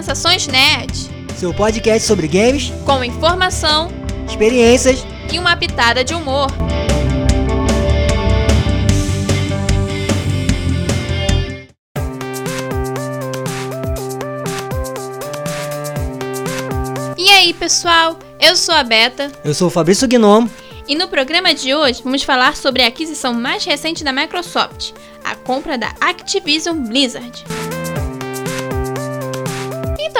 Sensações Nerd. Seu podcast sobre games, com informação, experiências e uma pitada de humor. E aí, pessoal? Eu sou a Beta. Eu sou o Fabrício Gnomo. E no programa de hoje vamos falar sobre a aquisição mais recente da Microsoft, a compra da Activision Blizzard.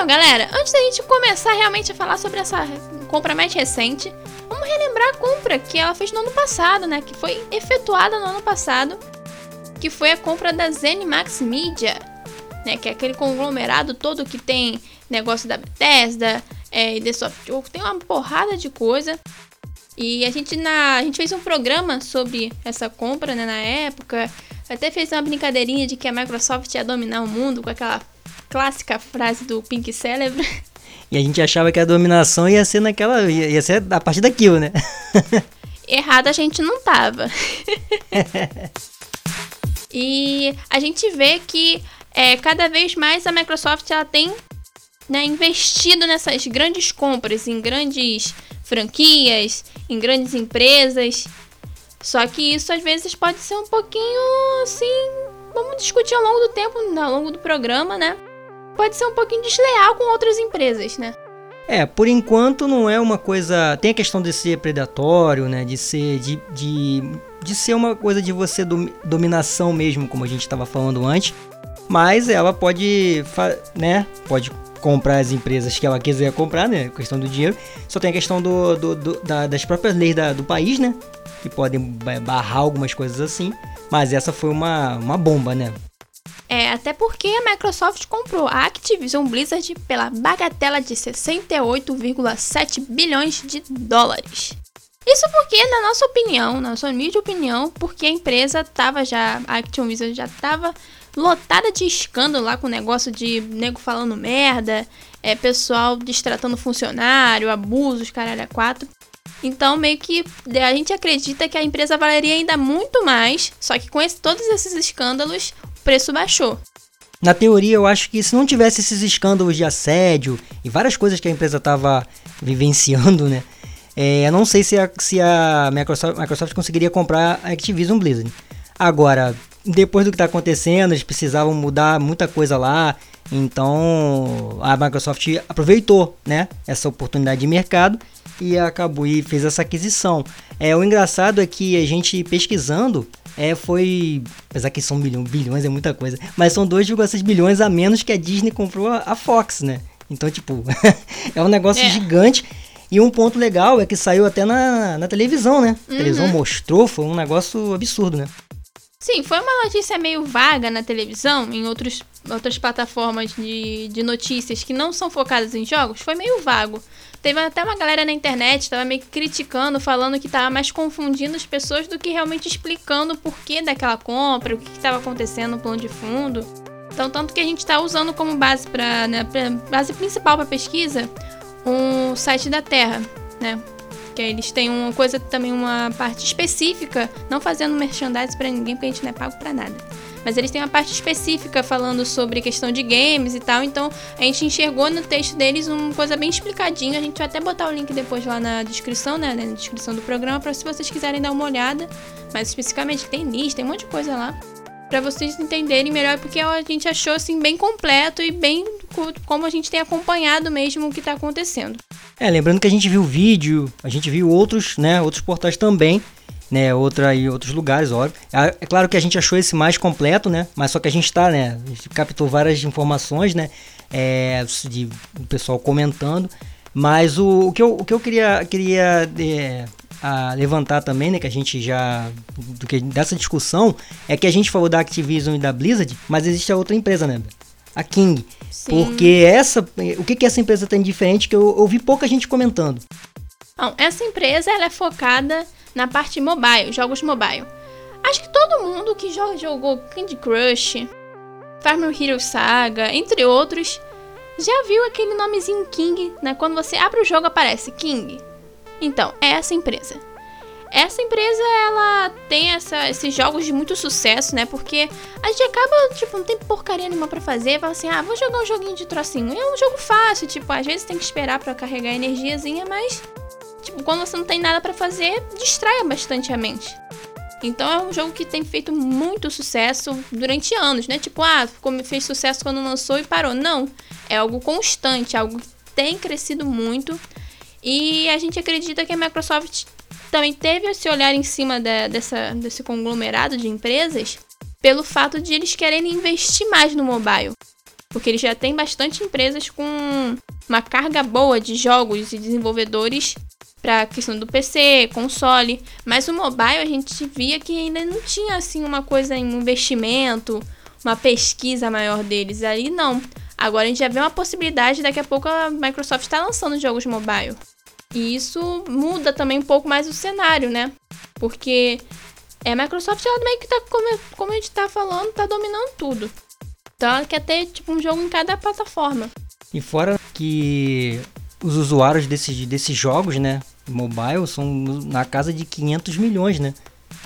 Então, galera, antes da gente começar realmente a falar sobre essa compra mais recente, vamos relembrar a compra que ela fez no ano passado, né? Que foi efetuada no ano passado, que foi a compra da ZeniMax Media, né? Que é aquele conglomerado todo que tem negócio da Bethesda, é, e The Software, tem uma porrada de coisa. E a gente, na, a gente fez um programa sobre essa compra né, na época. Até fez uma brincadeirinha de que a Microsoft ia dominar o mundo com aquela clássica frase do Pink Célebre. E a gente achava que a dominação ia ser naquela. ia, ser a partir daquilo, né? Errado a gente não tava. e a gente vê que é, cada vez mais a Microsoft ela tem né, investido nessas grandes compras, em grandes franquias, em grandes empresas. Só que isso às vezes pode ser um pouquinho assim. Vamos discutir ao longo do tempo, ao longo do programa, né? Pode ser um pouquinho desleal com outras empresas, né? É, por enquanto não é uma coisa. Tem a questão de ser predatório, né? De ser. De, de, de ser uma coisa de você dom, dominação mesmo, como a gente estava falando antes. Mas ela pode. né? Pode comprar as empresas que ela quiser comprar, né? Questão do dinheiro. Só tem a questão do, do, do da, das próprias leis da, do país, né? Que podem barrar algumas coisas assim. Mas essa foi uma, uma bomba, né? É, até porque a Microsoft comprou a Activision Blizzard pela bagatela de 68,7 bilhões de dólares. Isso porque, na nossa opinião, na nossa humilde opinião, porque a empresa tava já, a Activision já tava lotada de escândalo lá com o negócio de nego falando merda, é, pessoal destratando funcionário, abusos, caralho, a quatro. Então, meio que a gente acredita que a empresa valeria ainda muito mais, só que com esse, todos esses escândalos, preço baixou. Na teoria, eu acho que se não tivesse esses escândalos de assédio e várias coisas que a empresa estava vivenciando, né? É, eu não sei se a, se a Microsoft, Microsoft conseguiria comprar a Activision Blizzard. Agora, depois do que está acontecendo, eles precisavam mudar muita coisa lá. Então a Microsoft aproveitou, né, essa oportunidade de mercado e acabou e fez essa aquisição. É o engraçado é que a gente pesquisando é foi, apesar que são bilhões, bilhões é muita coisa, mas são 2,6 bilhões a menos que a Disney comprou a, Fox, né? Então tipo é um negócio é. gigante. E um ponto legal é que saiu até na, na televisão, né? A televisão uhum. mostrou, foi um negócio absurdo, né? Sim, foi uma notícia meio vaga na televisão, em outros, outras plataformas de, de notícias que não são focadas em jogos, foi meio vago. Teve até uma galera na internet estava meio criticando, falando que estava mais confundindo as pessoas do que realmente explicando o porquê daquela compra, o que estava acontecendo no plano de fundo. Então, tanto que a gente está usando como base para né, base principal para pesquisa um site da Terra, né? Que eles têm uma coisa também, uma parte específica, não fazendo merchandising para ninguém, porque a gente não é pago para nada. Mas eles têm uma parte específica falando sobre questão de games e tal, então a gente enxergou no texto deles uma coisa bem explicadinha. A gente vai até botar o link depois lá na descrição, né, na descrição do programa, para se vocês quiserem dar uma olhada. Mas especificamente tem lista, tem um monte de coisa lá para vocês entenderem melhor, porque a gente achou assim bem completo e bem como a gente tem acompanhado mesmo o que está acontecendo. É, lembrando que a gente viu vídeo, a gente viu outros, né, outros portais também, né, outra e outros lugares, óbvio. É, é, claro que a gente achou esse mais completo, né, mas só que a gente está, né, gente captou várias informações, né, é, de o pessoal comentando, mas o, o, que eu, o que eu queria, queria é, a levantar também, né, que a gente já do que dessa discussão é que a gente falou da Activision e da Blizzard, mas existe a outra empresa, né? A King. Sim. Porque essa, o que que essa empresa tem de diferente que eu ouvi pouca gente comentando. Bom, essa empresa ela é focada na parte mobile, jogos mobile. Acho que todo mundo que joga, jogou Candy Crush, Farmer Hero Saga, entre outros, já viu aquele nomezinho King, né? Quando você abre o jogo aparece King. Então, é essa empresa. Essa empresa, ela tem essa, esses jogos de muito sucesso, né? Porque a gente acaba, tipo, não tem porcaria nenhuma pra fazer. Fala assim, ah, vou jogar um joguinho de trocinho. É um jogo fácil, tipo, às vezes tem que esperar para carregar energiazinha, mas, tipo, quando você não tem nada para fazer, distrai bastante a mente. Então é um jogo que tem feito muito sucesso durante anos, né? Tipo, ah, como fez sucesso quando lançou e parou. Não, é algo constante, algo que tem crescido muito. E a gente acredita que a Microsoft também teve esse olhar em cima da, dessa, desse conglomerado de empresas pelo fato de eles quererem investir mais no mobile. Porque eles já têm bastante empresas com uma carga boa de jogos e desenvolvedores para a questão do PC, console, mas o mobile a gente via que ainda não tinha assim uma coisa em investimento, uma pesquisa maior deles. Ali não. Agora a gente já vê uma possibilidade, daqui a pouco a Microsoft está lançando jogos mobile. E isso muda também um pouco mais o cenário, né? Porque é, a Microsoft, ela meio que tá, como, a gente tá falando, tá dominando tudo. Então ela quer ter, tipo, um jogo em cada plataforma. E fora que os usuários desses, desses jogos, né, mobile, são na casa de 500 milhões, né?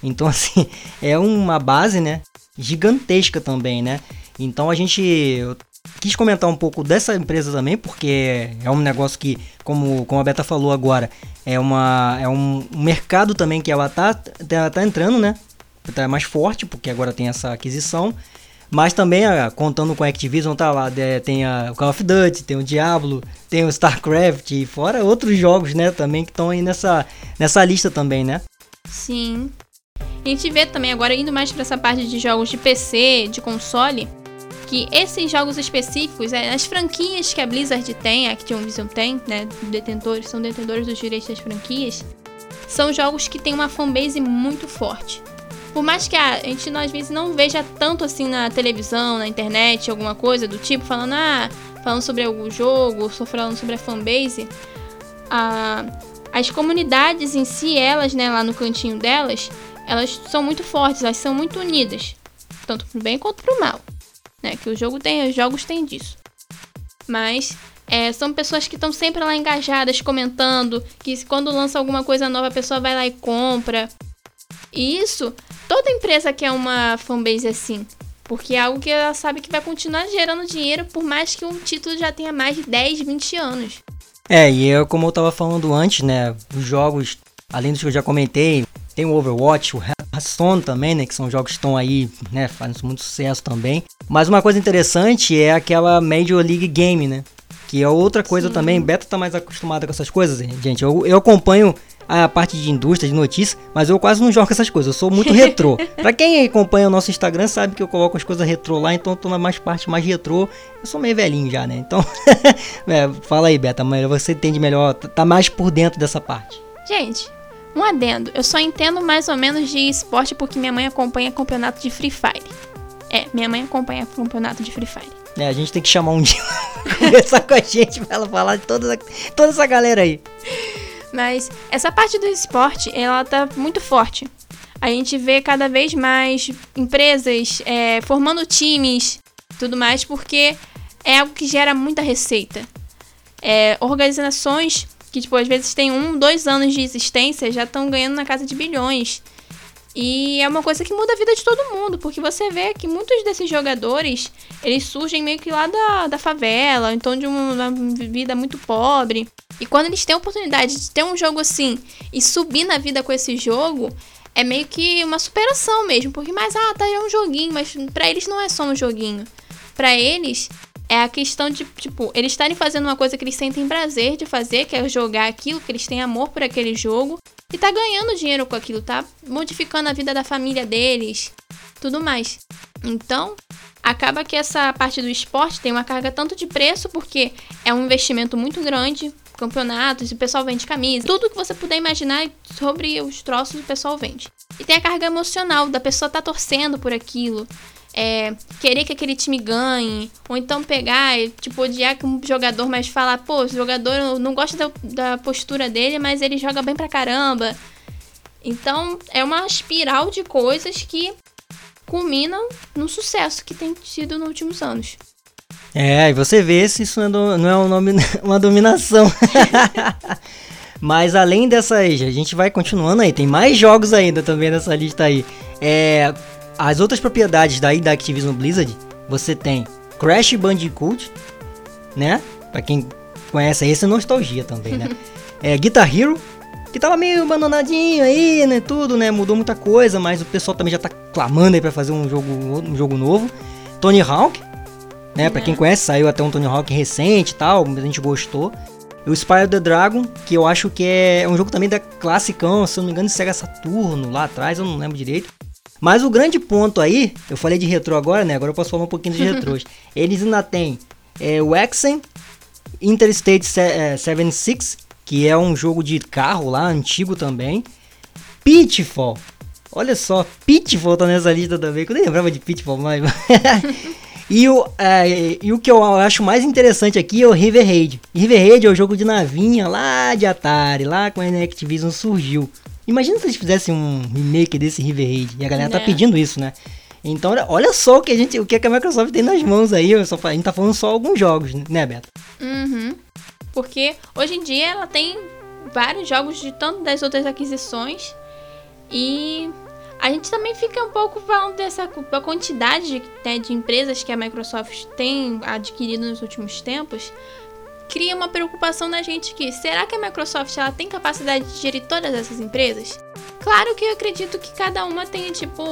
Então, assim, é uma base, né, gigantesca também, né? Então a gente quis comentar um pouco dessa empresa também, porque é um negócio que, como, como a Beta falou agora, é, uma, é um mercado também que ela tá, tá, tá entrando, né? Tá mais forte, porque agora tem essa aquisição. Mas também, ah, contando com a Activision, tá lá, é, tem a, Call of Duty, tem o Diablo, tem o StarCraft, e fora outros jogos, né, também que estão aí nessa, nessa lista também, né? Sim. A gente vê também agora, indo mais para essa parte de jogos de PC, de console, que esses jogos específicos, é, as franquias que a Blizzard tem, a Activision tem, né, detentores, são detentores dos direitos das franquias, são jogos que têm uma fanbase muito forte. Por mais que a gente às vezes não veja tanto assim na televisão, na internet, alguma coisa do tipo, falando, ah, falando sobre algum jogo, ou falando sobre a fanbase, a, as comunidades em si, elas, né, lá no cantinho delas, elas são muito fortes, elas são muito unidas, tanto pro bem quanto pro mal né? Que o jogo tem, os jogos têm disso. Mas é, são pessoas que estão sempre lá engajadas, comentando, que quando lança alguma coisa nova a pessoa vai lá e compra. E isso, toda empresa quer uma fanbase assim. Porque é algo que ela sabe que vai continuar gerando dinheiro, por mais que um título já tenha mais de 10, 20 anos. É, e eu, como eu tava falando antes, né? Os jogos, além dos que eu já comentei, tem o Overwatch, o Hearthstone também, né? Que são jogos que estão aí, né? Fazem muito sucesso também. Mas uma coisa interessante é aquela Major League Game, né? Que é outra coisa Sim. também. Beto tá mais acostumado com essas coisas, gente. Eu, eu acompanho a parte de indústria, de notícias, mas eu quase não jogo essas coisas. Eu sou muito retrô. pra quem acompanha o nosso Instagram sabe que eu coloco as coisas retrô lá, então eu tô na mais parte mais retrô. Eu sou meio velhinho já, né? Então, é, fala aí, Beta, mas você entende melhor, tá mais por dentro dessa parte. Gente, um adendo, eu só entendo mais ou menos de esporte porque minha mãe acompanha campeonato de Free Fire. É, minha mãe acompanha campeonato de Free Fire. É, a gente tem que chamar um dia conversar com a gente pra ela falar de toda, toda essa galera aí. Mas essa parte do esporte, ela tá muito forte. A gente vê cada vez mais empresas é, formando times, tudo mais, porque é algo que gera muita receita. É, organizações que, tipo, às vezes tem um, dois anos de existência, já estão ganhando na casa de bilhões. E é uma coisa que muda a vida de todo mundo, porque você vê que muitos desses jogadores, eles surgem meio que lá da, da favela, então de uma vida muito pobre. E quando eles têm a oportunidade de ter um jogo assim e subir na vida com esse jogo, é meio que uma superação mesmo, porque mais ah, tá é um joguinho, mas para eles não é só um joguinho. Para eles é a questão de, tipo, eles estarem fazendo uma coisa que eles sentem prazer de fazer, que é jogar aquilo, que eles têm amor por aquele jogo, e tá ganhando dinheiro com aquilo, tá modificando a vida da família deles, tudo mais. Então, acaba que essa parte do esporte tem uma carga tanto de preço, porque é um investimento muito grande, campeonatos, o pessoal vende camisa, tudo que você puder imaginar sobre os troços o pessoal vende. E tem a carga emocional da pessoa tá torcendo por aquilo, é, querer que aquele time ganhe, ou então pegar e, tipo, odiar que um jogador, mas falar, pô, o jogador não gosta da, da postura dele, mas ele joga bem pra caramba. Então, é uma espiral de coisas que culminam no sucesso que tem tido nos últimos anos. É, e você vê se isso não é, é um nome, uma dominação. Mas além dessas, a gente vai continuando aí, tem mais jogos ainda também nessa lista aí. É, as outras propriedades daí da Activision Blizzard, você tem Crash Bandicoot, né? Pra quem conhece esse é nostalgia também, né? é, Guitar Hero, que tava meio abandonadinho aí, né? Tudo, né? Mudou muita coisa, mas o pessoal também já tá clamando aí pra fazer um jogo, um jogo novo. Tony Hawk, né? Pra quem conhece, saiu até um Tony Hawk recente e tal, a gente gostou. E o Spire the Dragon, que eu acho que é um jogo também da classicão, se eu não me engano, de Sega Saturno, lá atrás, eu não lembro direito. Mas o grande ponto aí, eu falei de retrô agora, né? Agora eu posso falar um pouquinho de retrôs. Eles ainda tem é, o Exen Interstate 76, é, que é um jogo de carro lá, antigo também. Pitfall. Olha só, Pitfall tá nessa lista também, que eu nem lembrava de Pitfall, mas... E o, é, e o que eu acho mais interessante aqui é o River Raid. River Raid é o jogo de navinha lá de Atari, lá quando a Activision surgiu. Imagina se eles fizessem um remake desse River Raid. E a galera tá né? pedindo isso, né? Então, olha só o que a gente, o que a Microsoft tem nas mãos aí. Só, a gente tá falando só alguns jogos, né, Beto? Uhum. Porque hoje em dia ela tem vários jogos de tanto das outras aquisições. E a gente também fica um pouco falando dessa quantidade né, de empresas que a Microsoft tem adquirido nos últimos tempos. Cria uma preocupação na gente que será que a Microsoft ela tem capacidade de gerir todas essas empresas? Claro que eu acredito que cada uma tem tipo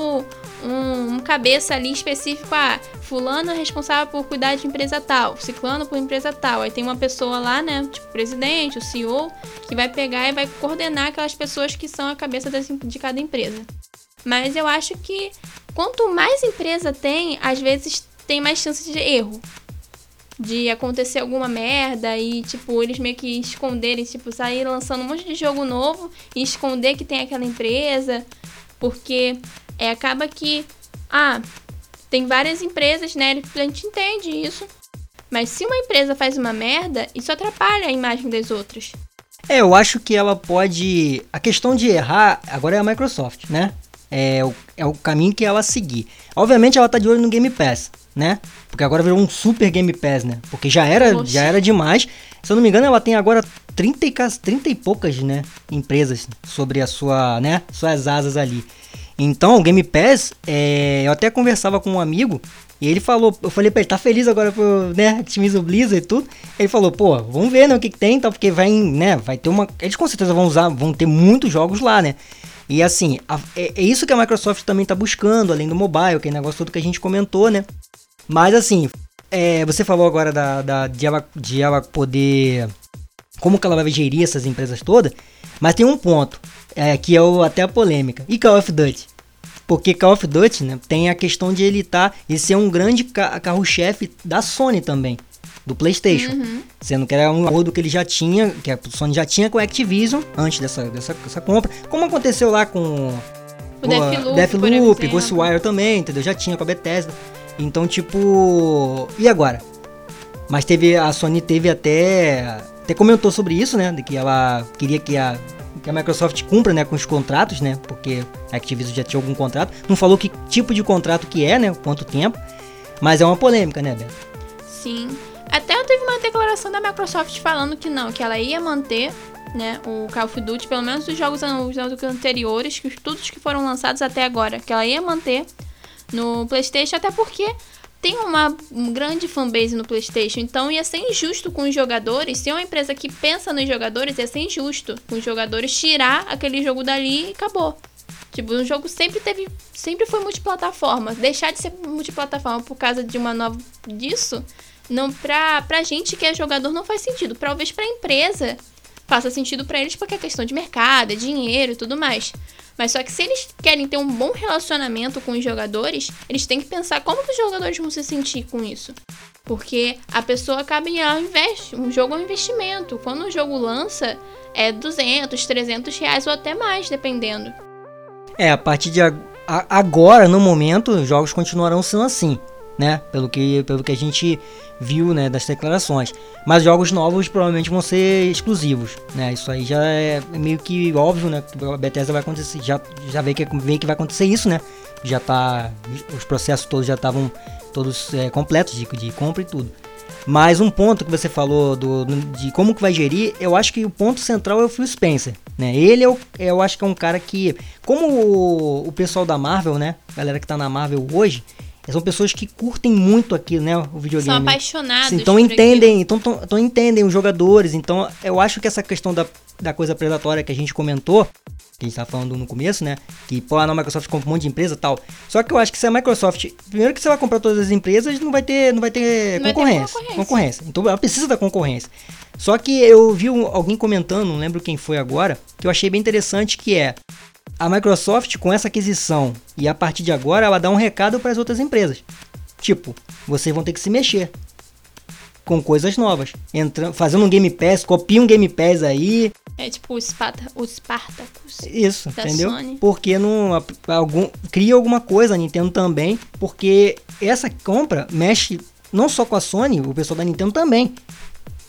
um, um cabeça ali específico. Ah, fulano é responsável por cuidar de empresa tal, ciclano por empresa tal. Aí tem uma pessoa lá, né, tipo o presidente, o CEO, que vai pegar e vai coordenar aquelas pessoas que são a cabeça de cada empresa. Mas eu acho que quanto mais empresa tem, às vezes tem mais chance de erro. De acontecer alguma merda e, tipo, eles meio que esconderem, tipo, sair lançando um monte de jogo novo e esconder que tem aquela empresa. Porque é, acaba que, ah, tem várias empresas, né? A gente entende isso. Mas se uma empresa faz uma merda, isso atrapalha a imagem das outras. É, eu acho que ela pode. A questão de errar agora é a Microsoft, né? é o, é o caminho que ela seguir. Obviamente ela tá de olho no Game Pass, né? Porque agora virou um super Game Pass, né? Porque já era, já era demais. Se eu não me engano, ela tem agora 30 e, 30 e poucas, né, empresas sobre a sua, né, suas asas ali. Então, o Game Pass, é, eu até conversava com um amigo e ele falou, eu falei pra ele, tá feliz agora pro, né, Activision Blizzard e tudo? Ele falou, pô, vamos ver, né, o que, que tem, então, porque vai, né, vai ter uma, eles com certeza vão usar, vão ter muitos jogos lá, né? E assim, a, é, é, isso que a Microsoft também está buscando, além do mobile, que é negócio todo que a gente comentou, né? Mas assim, é, você falou agora da, da, de, ela, de ela poder. Como que ela vai gerir essas empresas todas, mas tem um ponto, é, que é o, até a polêmica. E Call of Duty? Porque Call of Duty né, tem a questão de ele estar. Tá, ele ser um grande ca carro-chefe da Sony também do PlayStation. Uhum. Sendo que era um acordo que ele já tinha, que a Sony já tinha com a Activision antes dessa, dessa, dessa compra. Como aconteceu lá com o Deathloop, Deathloop Ghostwire também, entendeu? Já tinha com a Bethesda. Então, tipo, e agora? Mas teve a Sony teve até até comentou sobre isso, né, de que ela queria que a que a Microsoft cumpra, né, com os contratos, né, porque a Activision já tinha algum contrato. Não falou que tipo de contrato que é, né, quanto tempo, mas é uma polêmica, né, Beto? Sim. Até teve uma declaração da Microsoft falando que não, que ela ia manter né, o Call of Duty, pelo menos os jogos anteriores, que todos que foram lançados até agora, que ela ia manter no PlayStation, até porque tem uma grande fanbase no PlayStation, então ia ser injusto com os jogadores. Se é uma empresa que pensa nos jogadores, ia ser injusto com os jogadores tirar aquele jogo dali e acabou. Tipo, o jogo sempre teve, sempre foi multiplataforma. Deixar de ser multiplataforma por causa de uma nova disso não pra, pra gente que é jogador não faz sentido. Talvez pra empresa faça sentido para eles porque é questão de mercado, é dinheiro e tudo mais. Mas só que se eles querem ter um bom relacionamento com os jogadores, eles têm que pensar como que os jogadores vão se sentir com isso. Porque a pessoa acaba em investe, um jogo é um investimento. Quando o jogo lança, é 200, 300 reais ou até mais, dependendo. É, a partir de agora, no momento, os jogos continuarão sendo assim né? Pelo que, pelo que a gente viu, né, das declarações. Mas jogos novos provavelmente vão ser exclusivos, né? Isso aí já é meio que óbvio, né? A Bethesda vai acontecer, já já vê que vê que vai acontecer isso, né? Já tá os processos todos já estavam todos é, completos de, de compra e tudo. Mas um ponto que você falou do, de como que vai gerir, eu acho que o ponto central é o Phil Spencer, né? Ele é o, eu acho que é um cara que, como o, o pessoal da Marvel, né? Galera que tá na Marvel hoje, são pessoas que curtem muito aquilo, né? O videogame. São apaixonados. Então entendem, então, então, então entendem os jogadores. Então eu acho que essa questão da, da coisa predatória que a gente comentou, que a gente tava falando no começo, né? Que, pô, a Microsoft compra um monte de empresa tal. Só que eu acho que se a Microsoft. Primeiro que você vai comprar todas as empresas, não vai ter, não vai ter, Não vai ter concorrência, concorrência. concorrência. Então ela precisa da concorrência. Só que eu vi um- alguém comentando, não lembro quem foi agora, que eu achei bem interessante que é. A Microsoft, com essa aquisição, e a partir de agora, ela dá um recado para as outras empresas. Tipo, vocês vão ter que se mexer com coisas novas. Entrando, fazendo um Game Pass, copia um Game Pass aí, É tipo o, Sparta, o Spartacus. isso, entendeu? Sony. Porque não algum cria alguma coisa a Nintendo também, porque essa compra mexe não só com a Sony, o pessoal da Nintendo também,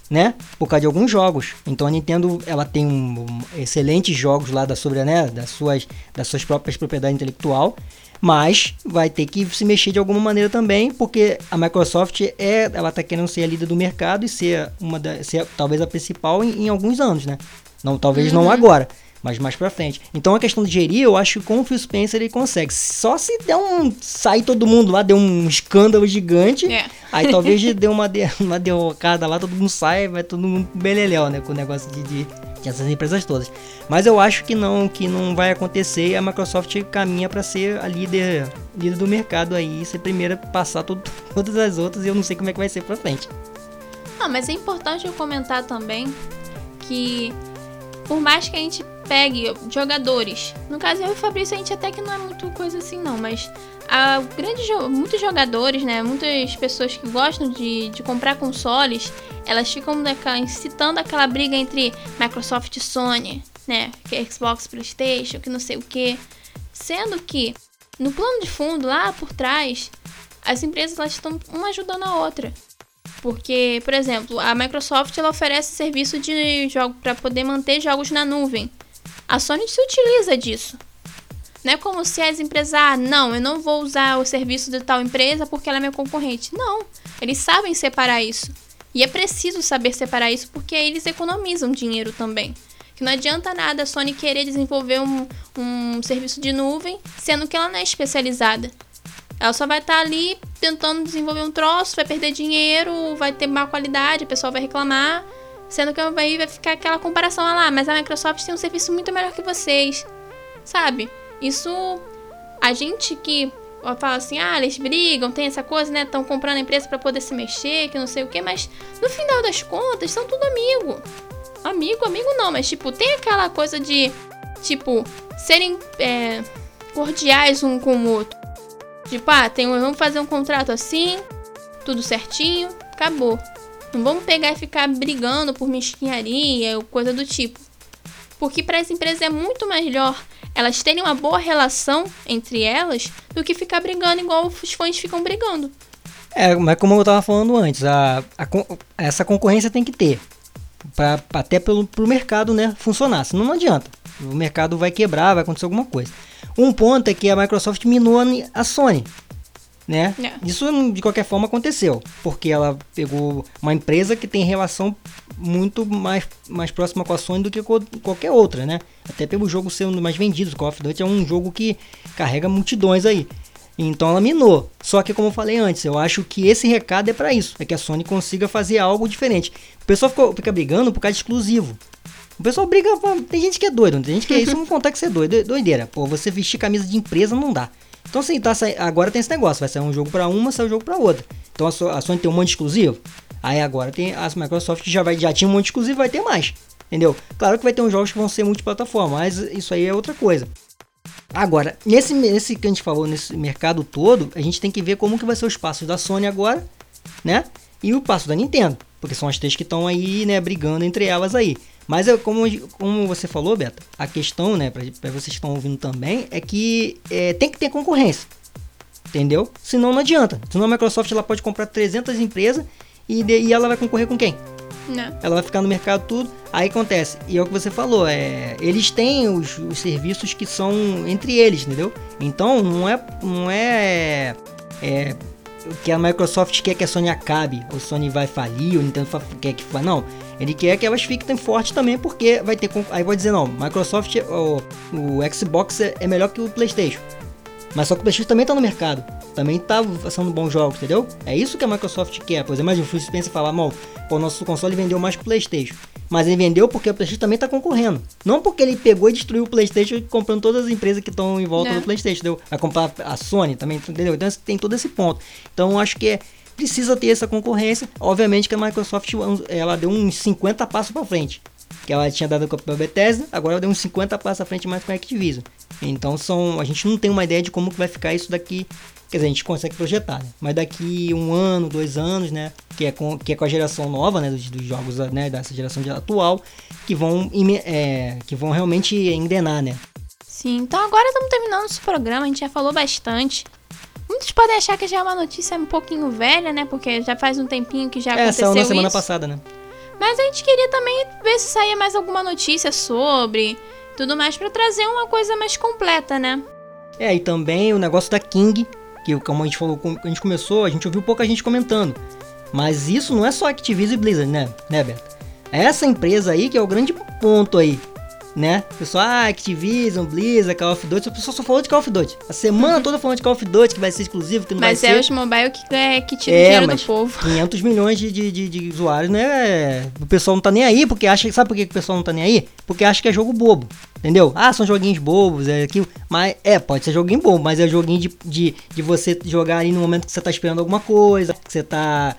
né? Por causa de alguns jogos. Então a Nintendo ela tem um, um excelentes jogos lá da sobre, né, das suas das suas próprias propriedades intelectual, mas vai ter que se mexer de alguma maneira também, porque a Microsoft é ela tá querendo ser a líder do mercado e ser uma da, ser talvez a principal em, em alguns anos, né? Não, talvez não agora, mas mais pra frente. Então a questão de gerir, eu acho que com o Phil Spencer ele consegue. Só se der um. sair todo mundo lá, deu um escândalo gigante. É. Aí talvez dê uma, de, uma derrocada lá, todo mundo sai, vai todo mundo beleléu, né? Com o negócio de, de, de essas empresas todas. Mas eu acho que não, que não vai acontecer e a Microsoft caminha pra ser a líder, líder do mercado aí, ser a primeira a passar todo- todas as outras e eu não sei como é que vai ser pra frente. Ah, mas é importante eu comentar também que por mais que a gente pegue jogadores, no caso eu e o Fabrício a gente até que não é muito coisa assim não, mas a grande jo- muitos jogadores, né, muitas pessoas que gostam de, de comprar consoles, elas ficam incitando aquela briga entre Microsoft e Sony, né, que é Xbox, PlayStation, que não sei o que, sendo que no plano de fundo lá por trás as empresas elas estão uma ajudando a outra. Porque, por exemplo, a Microsoft ela oferece serviço de jogo para poder manter jogos na nuvem. A Sony se utiliza disso. Não é como se as empresas, ah, não, eu não vou usar o serviço de tal empresa porque ela é minha concorrente. Não, eles sabem separar isso. E é preciso saber separar isso porque eles economizam dinheiro também. Que não adianta nada a Sony querer desenvolver um, um serviço de nuvem, sendo que ela não é especializada. Ela só vai estar ali tentando desenvolver um troço, vai perder dinheiro, vai ter má qualidade, o pessoal vai reclamar. Sendo que aí vai ficar aquela comparação ah lá, mas a Microsoft tem um serviço muito melhor que vocês. Sabe? Isso. A gente que fala assim, ah, eles brigam, tem essa coisa, né? Estão comprando a empresa para poder se mexer, que não sei o que, mas no final das contas são tudo amigo. Amigo, amigo não, mas tipo, tem aquela coisa de, tipo, serem é, cordiais um com o outro. Tipo, ah, tem, vamos fazer um contrato assim, tudo certinho, acabou. Não vamos pegar e ficar brigando por mesquinharia ou coisa do tipo. Porque para as empresas é muito melhor elas terem uma boa relação entre elas do que ficar brigando igual os fãs ficam brigando. É, mas como eu tava falando antes, a, a essa concorrência tem que ter. Pra, até pelo, pro mercado né, funcionar. Senão não adianta. O mercado vai quebrar, vai acontecer alguma coisa. Um ponto é que a Microsoft minou a Sony. Né? É. Isso de qualquer forma aconteceu. Porque ela pegou uma empresa que tem relação muito mais, mais próxima com a Sony do que com qualquer outra, né? Até pelo jogo ser um dos mais vendidos. Call of Duty é um jogo que carrega multidões aí. Então ela minou. Só que como eu falei antes, eu acho que esse recado é pra isso, é que a Sony consiga fazer algo diferente. O pessoal fica, fica brigando por causa de exclusivo. O pessoal briga, tem gente que é doido, tem gente que é isso, não contar que você é doido, doideira. Pô, você vestir camisa de empresa não dá. Então assim, tá, sai- agora tem esse negócio, vai sair um jogo pra uma, sai um jogo pra outra. Então a, So- a Sony tem um monte exclusivo. Aí agora tem a Microsoft que já vai já tinha um monte exclusivo, vai ter mais. Entendeu? Claro que vai ter uns jogos que vão ser multiplataforma, mas isso aí é outra coisa. Agora, nesse, nesse que a gente falou, nesse mercado todo, a gente tem que ver como que vai ser o espaço da Sony agora, né? E o passo da Nintendo. Porque são as três que estão aí, né, brigando entre elas aí. Mas é como, como você falou, Beto, a questão, né, para vocês que estão ouvindo também, é que é, tem que ter concorrência. entendeu? Senão não adianta. Senão a Microsoft ela pode comprar 300 empresas e, de, e ela vai concorrer com quem? Não. Ela vai ficar no mercado tudo. Aí acontece. E é o que você falou, é, eles têm os, os serviços que são entre eles, entendeu? Então não é, não é, é que a Microsoft quer que a Sony acabe, o Sony vai falir, o Nintendo quer que não. Ele quer que elas fiquem fortes também, porque vai ter. Aí vai dizer, não, Microsoft, o, o Xbox é, é melhor que o PlayStation. Mas só que o PlayStation também tá no mercado. Também tá fazendo bons jogos, entendeu? É isso que a Microsoft quer. Por exemplo, imagina o Phil Spencer falar, mal, o nosso console vendeu mais que o PlayStation. Mas ele vendeu porque o PlayStation também tá concorrendo. Não porque ele pegou e destruiu o PlayStation comprando todas as empresas que estão em volta é. do PlayStation, entendeu? Vai comprar a Sony também, entendeu? Então tem todo esse ponto. Então acho que é, precisa ter essa concorrência. Obviamente que a Microsoft ela deu uns 50 passos para frente. Que ela tinha dado com a Bethesda, agora ela deu uns 50 passos à frente mais com a Activision. Então são, a gente não tem uma ideia de como que vai ficar isso daqui. Quer dizer, a gente consegue projetar, né? Mas daqui um ano, dois anos, né? Que é com, que é com a geração nova, né? Dos, dos jogos né? dessa geração atual, que vão, é, que vão realmente engrenar, né? Sim, então agora estamos terminando esse programa, a gente já falou bastante. Muitos podem achar que já é uma notícia um pouquinho velha, né? Porque já faz um tempinho que já é, aconteceu saiu na semana isso. passada, né? Mas a gente queria também ver se saía mais alguma notícia sobre tudo mais para trazer uma coisa mais completa, né? É, e também o negócio da King, que como a gente falou, a gente começou, a gente ouviu pouca gente comentando. Mas isso não é só Activision e Blizzard, né, né, Beto? É essa empresa aí que é o grande ponto aí né? O pessoal, ah, Activision, Blizzard, Call of Duty, o pessoal só falou de Call of Duty. A semana toda falando de Call of Duty, que vai ser exclusivo, que não mas vai é ser. Mas é os mobile que, é, que tira é, dinheiro do povo. 500 milhões de, de, de, de, usuários, né? O pessoal não tá nem aí, porque acha. Sabe por que o pessoal não tá nem aí? Porque acha que é jogo bobo. Entendeu? Ah, são joguinhos bobos, é aquilo. Mas é, pode ser joguinho bobo, mas é joguinho de, de, de você jogar ali no momento que você tá esperando alguma coisa, que você tá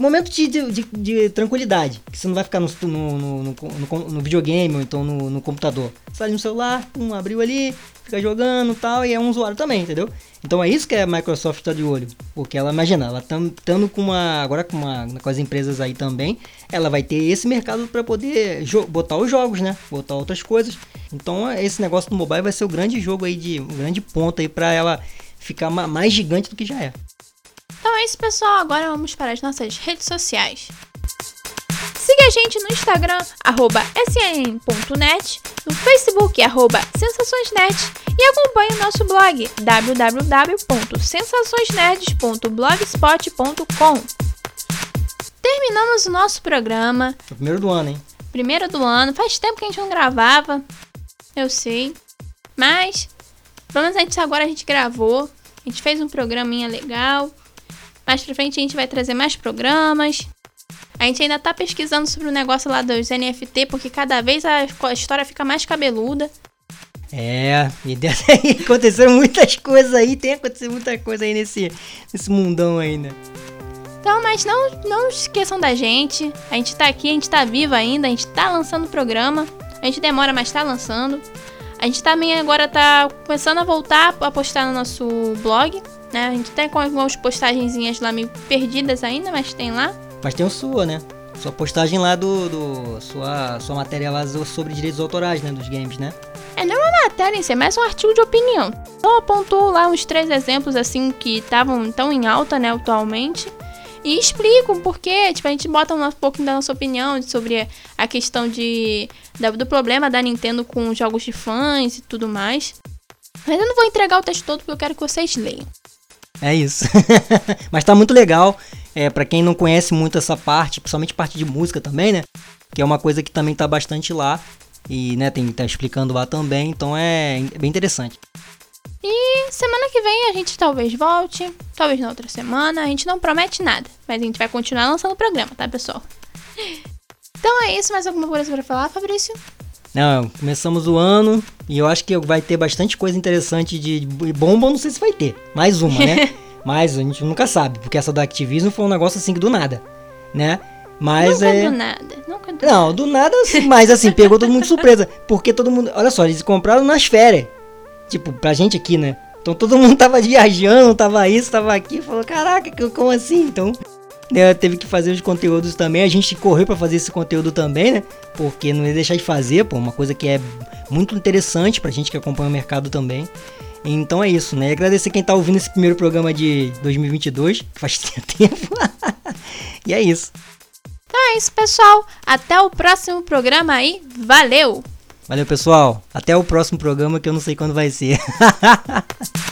momento de, de, de, tranquilidade, que você não vai ficar no, no, no, no, no videogame ou então no, computador. Você tá ali no celular, um abriu ali, fica jogando tal, e é um usuário também, entendeu? Então é isso que a Microsoft está de olho, porque ela imagina, ela estando com uma agora com uma com as empresas aí também, ela vai ter esse mercado para poder botar os jogos, né? Botar outras coisas. Então esse negócio do mobile vai ser o grande jogo aí de um grande ponto aí para ela ficar mais gigante do que já é. É isso, pessoal. Agora vamos para as nossas redes sociais. Siga a gente no Instagram, arroba sn.net, no Facebook, arroba sensaçõesnet e acompanhe o nosso blog, www.sensaçõesnerds.blogspot.com Terminamos o nosso programa. É o primeiro do ano, hein? Primeiro do ano. Faz tempo que a gente não gravava. Eu sei. Mas, pelo menos agora a gente gravou. A gente fez um programinha legal. Mais pra frente a gente vai trazer mais programas. A gente ainda tá pesquisando sobre o negócio lá dos NFT, porque cada vez a história fica mais cabeluda. É, e aconteceram muitas coisas aí, tem acontecido muita coisa aí nesse, nesse mundão aí, né? Então, mas não, não esqueçam da gente. A gente tá aqui, a gente tá vivo ainda, a gente tá lançando o programa. A gente demora, mas tá lançando. A gente também agora tá começando a voltar a postar no nosso blog né? A gente tem com algumas postagenzinhas lá meio perdidas ainda, mas tem lá. Mas tem o sua, né? Sua postagem lá do. do sua, sua matéria lá sobre direitos autorais, né? Dos games, né? É, não é uma matéria em si, é mais um artigo de opinião. Então apontou lá uns três exemplos assim que estavam tão em alta, né, atualmente. E explico por quê. Tipo, a gente bota um pouquinho da nossa opinião sobre a questão de, do problema da Nintendo com jogos de fãs e tudo mais. Mas eu não vou entregar o texto todo porque eu quero que vocês leiam. É isso. Mas tá muito legal. É, para quem não conhece muito essa parte, principalmente parte de música também, né? Que é uma coisa que também tá bastante lá. E, né, tem tá explicando lá também, então é, é bem interessante. E semana que vem a gente talvez volte, talvez na outra semana, a gente não promete nada, mas a gente vai continuar lançando o programa, tá, pessoal? Então é isso, mais alguma coisa para falar, Fabrício? Não, começamos o ano e eu acho que vai ter bastante coisa interessante de bomba, não sei se vai ter. Mais uma, né? Mas a gente nunca sabe, porque essa da Activision foi um negócio assim do nada, né? Mas nunca é. Do nada, nunca do não, do nada, mas assim, pegou todo mundo de surpresa. Porque todo mundo. Olha só, eles compraram nas férias. Tipo, pra gente aqui, né? Então todo mundo tava viajando, tava isso, tava aqui, falou, caraca, como assim? Então, né, teve que fazer os conteúdos também. A gente correu para fazer esse conteúdo também, né? Porque não ia deixar de fazer, pô, uma coisa que é muito interessante pra gente que acompanha o mercado também. Então é isso, né? E agradecer quem tá ouvindo esse primeiro programa de 2022, que faz tempo. e é isso. Então é isso, pessoal. Até o próximo programa aí. Valeu! Valeu, pessoal. Até o próximo programa que eu não sei quando vai ser.